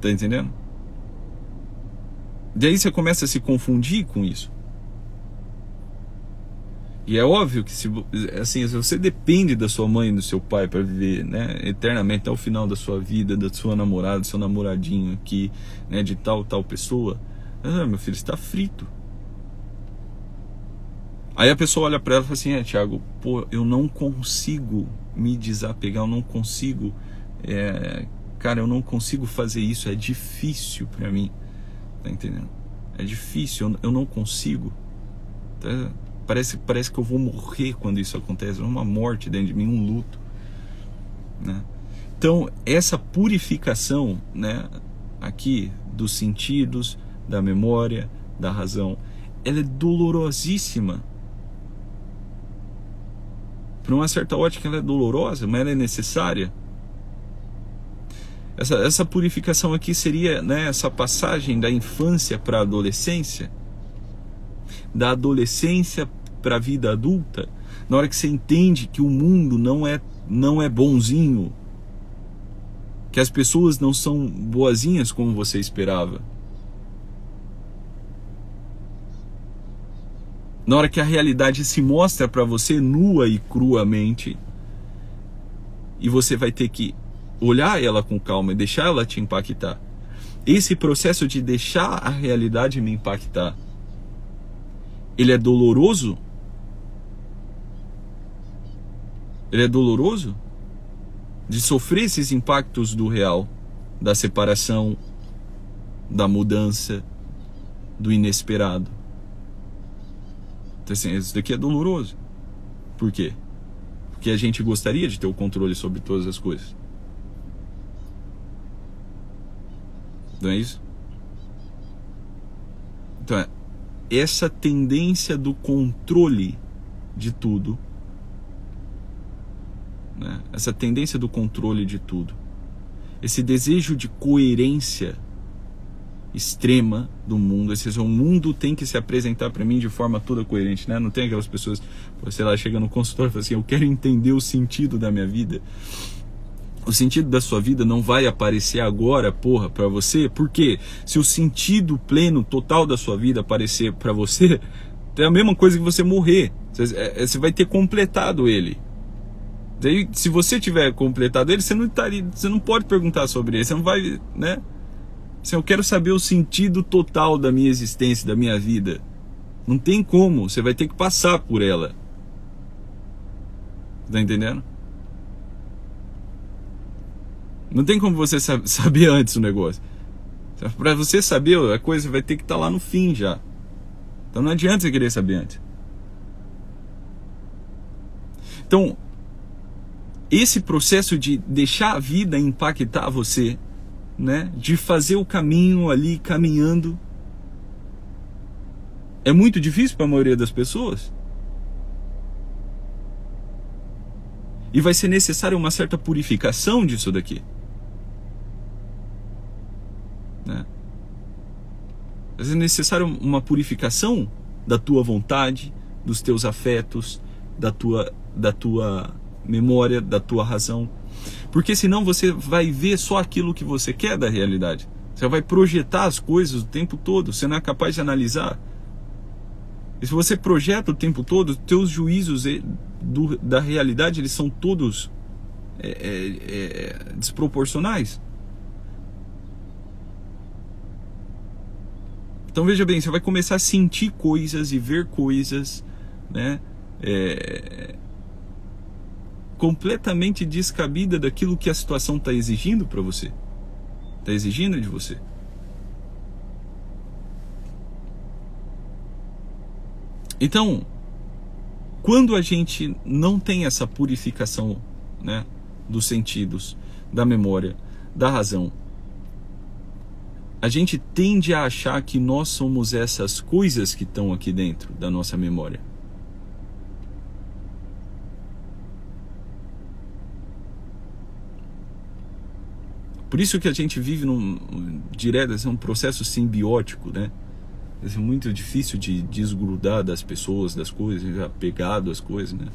Tá entendendo? Daí você começa a se confundir com isso. E é óbvio que se, assim, você depende da sua mãe e do seu pai para viver né, eternamente até o final da sua vida, da sua namorada, do seu namoradinho aqui, né, de tal, tal pessoa, ah, meu filho, está frito. Aí a pessoa olha para ela e fala assim: É, Tiago, pô, eu não consigo me desapegar, eu não consigo, é, cara, eu não consigo fazer isso, é difícil para mim, tá entendendo? É difícil, eu, eu não consigo. Tá? Parece, parece que eu vou morrer quando isso acontece, é uma morte dentro de mim, um luto, né? Então, essa purificação, né, aqui dos sentidos, da memória, da razão, ela é dolorosíssima para uma certa ótica ela é dolorosa, mas ela é necessária. Essa, essa purificação aqui seria né, essa passagem da infância para a adolescência, da adolescência para a vida adulta, na hora que você entende que o mundo não é, não é bonzinho, que as pessoas não são boazinhas como você esperava na hora que a realidade se mostra para você nua e cruamente, e você vai ter que olhar ela com calma e deixar ela te impactar. Esse processo de deixar a realidade me impactar, ele é doloroso? Ele é doloroso? De sofrer esses impactos do real, da separação, da mudança, do inesperado. Assim, isso daqui é doloroso. Por quê? Porque a gente gostaria de ter o controle sobre todas as coisas. Não é isso? Então, é essa tendência do controle de tudo, né? essa tendência do controle de tudo, esse desejo de coerência extrema do mundo. Esse, o mundo tem que se apresentar para mim de forma toda coerente, né? Não tem aquelas pessoas, sei lá, chega no consultório e fala assim: Eu quero entender o sentido da minha vida. O sentido da sua vida não vai aparecer agora, porra, para você, porque se o sentido pleno, total da sua vida aparecer para você, é a mesma coisa que você morrer. É, é, você vai ter completado ele. Daí, se você tiver completado ele, você não estaria, você não pode perguntar sobre ele, você não vai, né? Assim, eu quero saber o sentido total da minha existência, da minha vida. Não tem como, você vai ter que passar por ela. Tá entendendo? Não tem como você saber antes o negócio. Para você saber a coisa vai ter que estar tá lá no fim já. Então não adianta você querer saber antes. Então, esse processo de deixar a vida impactar você, né, de fazer o caminho ali caminhando, é muito difícil para a maioria das pessoas. E vai ser necessária uma certa purificação disso daqui. Né? Vai ser necessário uma purificação da tua vontade, dos teus afetos, da tua, da tua memória, da tua razão. Porque senão você vai ver só aquilo que você quer da realidade. Você vai projetar as coisas o tempo todo, você não é capaz de analisar. E se você projeta o tempo todo, teus juízos do, da realidade eles são todos é, é, é, desproporcionais. Então veja bem, você vai começar a sentir coisas e ver coisas, né? É, completamente descabida daquilo que a situação está exigindo para você, está exigindo de você. Então, quando a gente não tem essa purificação, né, dos sentidos, da memória, da razão, a gente tende a achar que nós somos essas coisas que estão aqui dentro da nossa memória. Por isso que a gente vive num direto, assim, um processo simbiótico, né? É muito difícil de desgrudar das pessoas, das coisas, apegado às coisas, né?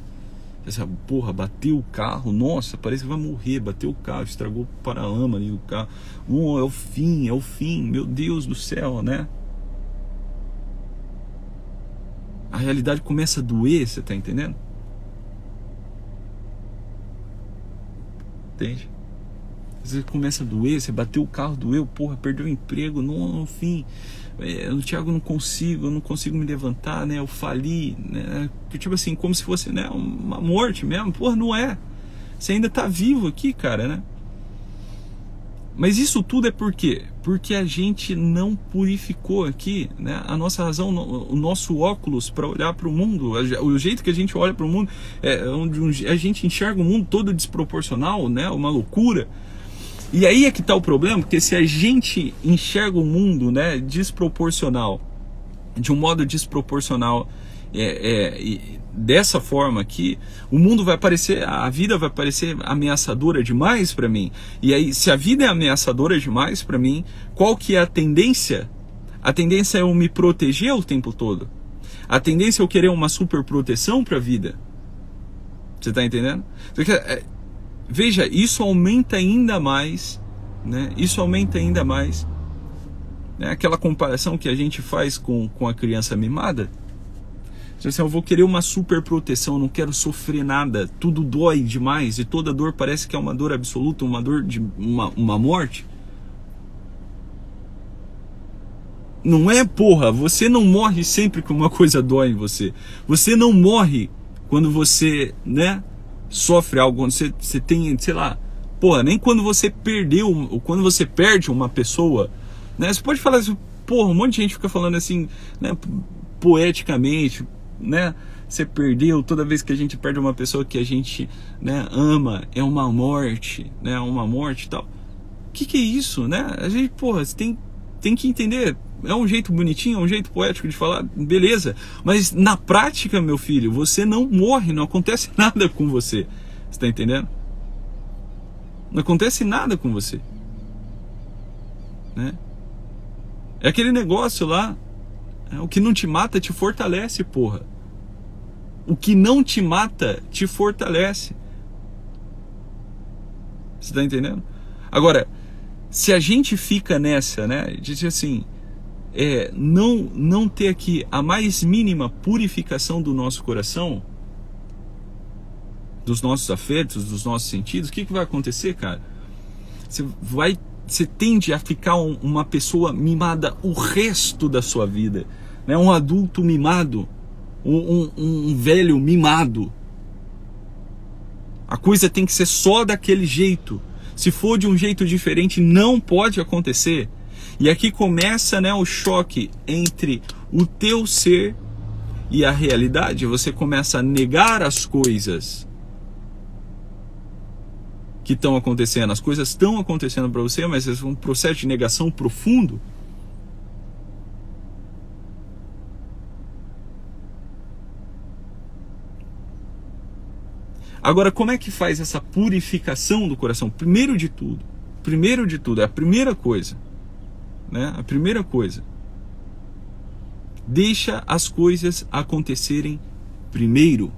Essa porra, bateu o carro, nossa, parece que vai morrer, bateu o carro, estragou o para-lama ali do carro. Oh, é o fim, é o fim, meu Deus do céu, né? A realidade começa a doer, você tá entendendo? Entende? Vezes começa a doer, você bateu o carro, doeu, porra, perdeu o emprego, no, no fim é, no Thiago não consigo, eu não consigo me levantar, né? Eu fali, né? Tipo assim, como se fosse né, uma morte mesmo. Porra, não é. Você ainda tá vivo aqui, cara, né? Mas isso tudo é por quê? Porque a gente não purificou aqui né? a nossa razão, o nosso óculos para olhar para o mundo. O jeito que a gente olha para o mundo é onde a gente enxerga o mundo todo desproporcional, né? uma loucura. E aí é que está o problema, porque se a gente enxerga o mundo né, desproporcional, de um modo desproporcional, é, é, dessa forma aqui, o mundo vai parecer, a vida vai parecer ameaçadora demais para mim. E aí, se a vida é ameaçadora demais para mim, qual que é a tendência? A tendência é eu me proteger o tempo todo. A tendência é eu querer uma super proteção para a vida. Você está entendendo? É, Veja, isso aumenta ainda mais, né? Isso aumenta ainda mais né? aquela comparação que a gente faz com, com a criança mimada. Assim, eu vou querer uma super proteção, não quero sofrer nada, tudo dói demais e toda dor parece que é uma dor absoluta, uma dor de uma, uma morte. Não é, porra, você não morre sempre que uma coisa dói em você. Você não morre quando você, né, sofre algo, você, você tem, sei lá, porra, nem quando você perdeu, quando você perde uma pessoa, né? Você pode falar assim, porra, um monte de gente fica falando assim, né, poeticamente, né? Você perdeu toda vez que a gente perde uma pessoa que a gente, né, ama, é uma morte, né? Uma morte e tal. que, que é isso, né? A gente, porra, tem, tem que entender. É um jeito bonitinho, é um jeito poético de falar, beleza. Mas na prática, meu filho, você não morre, não acontece nada com você. Você está entendendo? Não acontece nada com você. Né? É aquele negócio lá. É, o que não te mata te fortalece, porra. O que não te mata te fortalece. Você está entendendo? Agora, se a gente fica nessa, né, de assim, é, não, não ter aqui a mais mínima purificação do nosso coração, dos nossos afetos, dos nossos sentidos, o que, que vai acontecer, cara? Você vai, você tende a ficar um, uma pessoa mimada o resto da sua vida, né? Um adulto mimado, um, um, um velho mimado. A coisa tem que ser só daquele jeito. Se for de um jeito diferente, não pode acontecer. E aqui começa né, o choque entre o teu ser e a realidade. Você começa a negar as coisas que estão acontecendo. As coisas estão acontecendo para você, mas é um processo de negação profundo. Agora, como é que faz essa purificação do coração? Primeiro de tudo, primeiro de tudo, é a primeira coisa, né? A primeira coisa. Deixa as coisas acontecerem primeiro.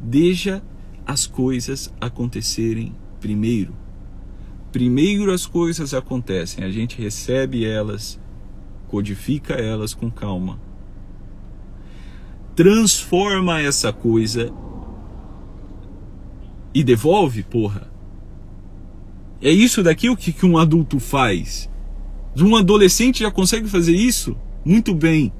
Deixa as coisas acontecerem primeiro. Primeiro as coisas acontecem, a gente recebe elas, codifica elas com calma transforma essa coisa e devolve, porra. É isso daqui o que, que um adulto faz. Um adolescente já consegue fazer isso muito bem.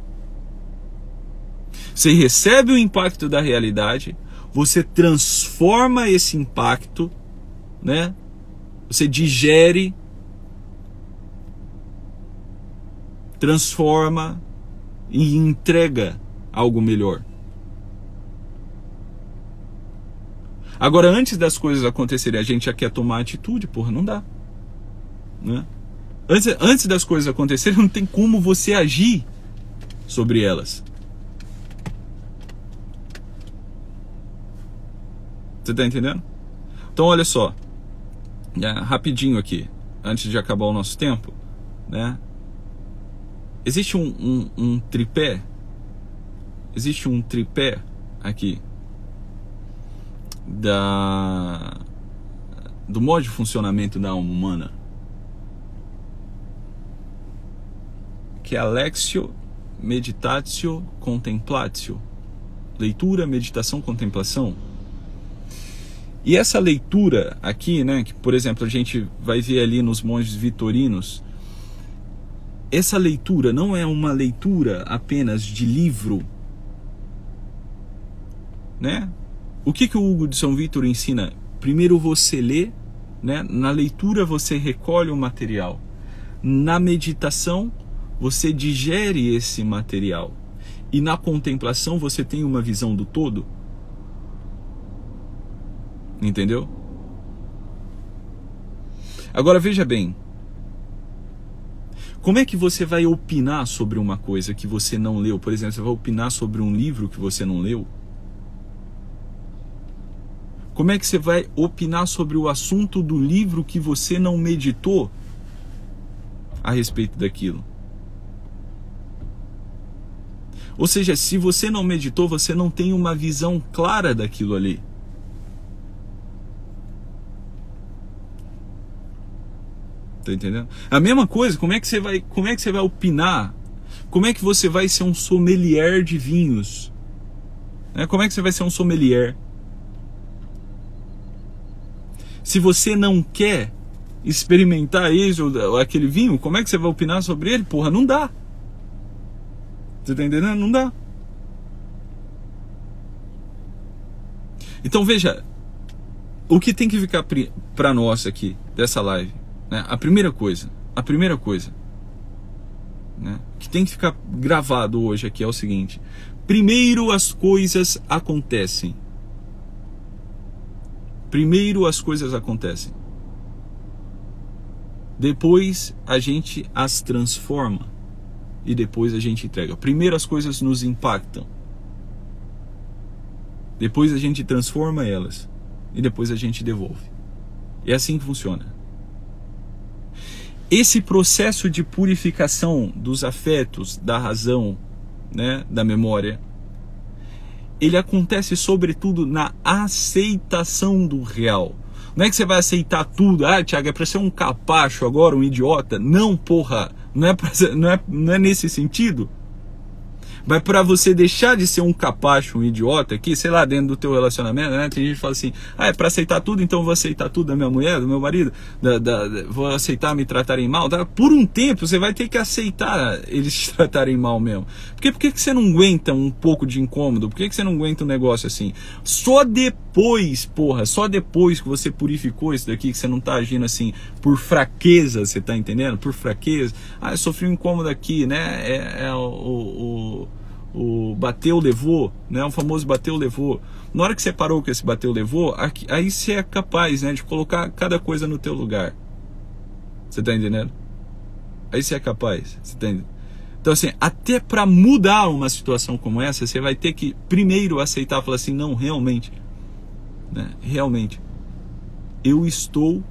Você recebe o impacto da realidade, você transforma esse impacto, né? Você digere, transforma e entrega algo melhor. Agora, antes das coisas acontecerem, a gente já quer tomar atitude, porra, não dá. Né? Antes, antes das coisas acontecerem, não tem como você agir sobre elas. Você tá entendendo? Então, olha só. É, rapidinho aqui, antes de acabar o nosso tempo, né? Existe um, um, um tripé existe um tripé aqui da do modo de funcionamento da alma humana que é Alexio, Meditatio, Contemplatio. Leitura, meditação, contemplação. E essa leitura aqui, né, que por exemplo a gente vai ver ali nos monges vitorinos, essa leitura não é uma leitura apenas de livro né? O que, que o Hugo de São Vítor ensina? Primeiro você lê, né? na leitura você recolhe o material, na meditação você digere esse material e na contemplação você tem uma visão do todo. Entendeu? Agora veja bem, como é que você vai opinar sobre uma coisa que você não leu? Por exemplo, você vai opinar sobre um livro que você não leu? Como é que você vai opinar sobre o assunto do livro que você não meditou a respeito daquilo? Ou seja, se você não meditou, você não tem uma visão clara daquilo ali. Tá entendendo? A mesma coisa, como é que você vai, como é que você vai opinar? Como é que você vai ser um sommelier de vinhos? Né? Como é que você vai ser um sommelier? Se você não quer experimentar isso ou aquele vinho, como é que você vai opinar sobre ele? Porra, não dá. Você tá entendendo? Não dá. Então veja, o que tem que ficar para nós aqui dessa live, né? A primeira coisa, a primeira coisa, né? Que tem que ficar gravado hoje aqui é o seguinte: primeiro as coisas acontecem. Primeiro as coisas acontecem. Depois a gente as transforma e depois a gente entrega. Primeiro as coisas nos impactam. Depois a gente transforma elas e depois a gente devolve. É assim que funciona. Esse processo de purificação dos afetos, da razão, né, da memória, ele acontece sobretudo na aceitação do real. Não é que você vai aceitar tudo. Ah, Tiago, é para ser um capacho agora, um idiota. Não, porra. Não é, pra, não é, não é nesse sentido. Mas para você deixar de ser um capacho, um idiota aqui, sei lá, dentro do teu relacionamento, né? Tem gente que fala assim, ah, é para aceitar tudo, então eu vou aceitar tudo da minha mulher, do meu marido, da, da, da, vou aceitar me tratarem mal. Tá? Por um tempo você vai ter que aceitar eles te tratarem mal mesmo. Porque por que, você não aguenta um pouco de incômodo? Por que você não aguenta um negócio assim? Só depois, porra, só depois que você purificou isso daqui, que você não tá agindo assim por fraqueza, você tá entendendo? Por fraqueza. Ah, eu sofri um incômodo aqui, né? É, é o, o o bateu, levou, né? O famoso bateu, levou. Na hora que você parou com esse bateu, levou, aí você é capaz, né, de colocar cada coisa no teu lugar. Você tá entendendo? Aí você é capaz, você tá entendendo? Então assim, até para mudar uma situação como essa, você vai ter que primeiro aceitar, falar assim, não, realmente, né? Realmente, eu estou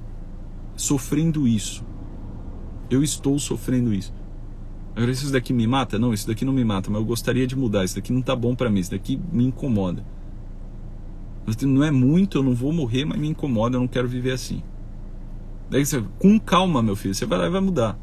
sofrendo isso. Eu estou sofrendo isso. Agora, isso daqui me mata? Não, isso daqui não me mata, mas eu gostaria de mudar. Isso daqui não tá bom para mim, isso daqui me incomoda. Não é muito, eu não vou morrer, mas me incomoda, eu não quero viver assim. Daí você, com calma, meu filho, você vai lá e vai mudar.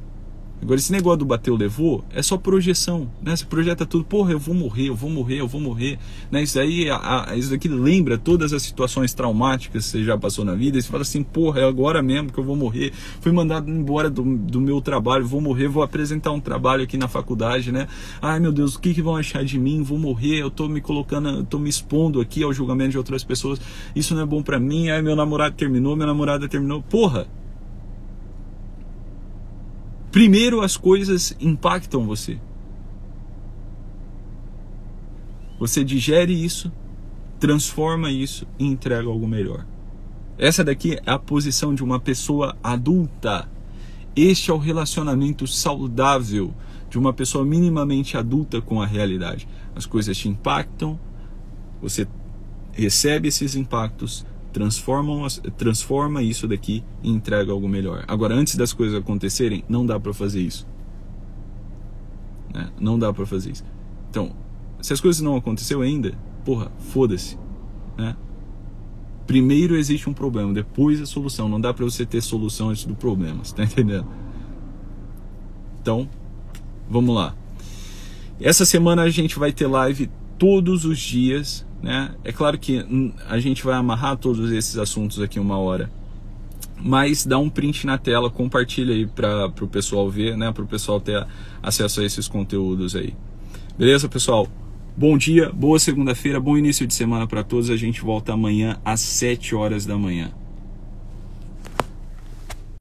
Agora, esse negócio do bateu, levou, é só projeção, né? Você projeta tudo, porra, eu vou morrer, eu vou morrer, eu vou morrer, né? Isso aí, a, a, isso daqui lembra todas as situações traumáticas que você já passou na vida, e você fala assim, porra, é agora mesmo que eu vou morrer, fui mandado embora do, do meu trabalho, vou morrer, vou apresentar um trabalho aqui na faculdade, né? Ai, meu Deus, o que, que vão achar de mim? Vou morrer, eu tô me colocando, eu tô me expondo aqui ao julgamento de outras pessoas, isso não é bom para mim, ai, meu namorado terminou, minha namorada terminou, porra! Primeiro as coisas impactam você. Você digere isso, transforma isso e entrega algo melhor. Essa daqui é a posição de uma pessoa adulta. Este é o relacionamento saudável de uma pessoa minimamente adulta com a realidade. As coisas te impactam, você recebe esses impactos, transformam, transforma isso daqui e entrega algo melhor. Agora, antes das coisas acontecerem, não dá para fazer isso. Né? Não dá para fazer isso. Então, se as coisas não aconteceu ainda, porra, foda-se. Né? Primeiro existe um problema, depois a solução. Não dá para você ter solução antes do problema, você tá entendendo? Então, vamos lá. Essa semana a gente vai ter live todos os dias né? É claro que a gente vai amarrar todos esses assuntos aqui uma hora, mas dá um print na tela, compartilha aí para o pessoal ver, né? para o pessoal ter acesso a esses conteúdos aí. Beleza, pessoal? Bom dia, boa segunda-feira, bom início de semana para todos. A gente volta amanhã às 7 horas da manhã.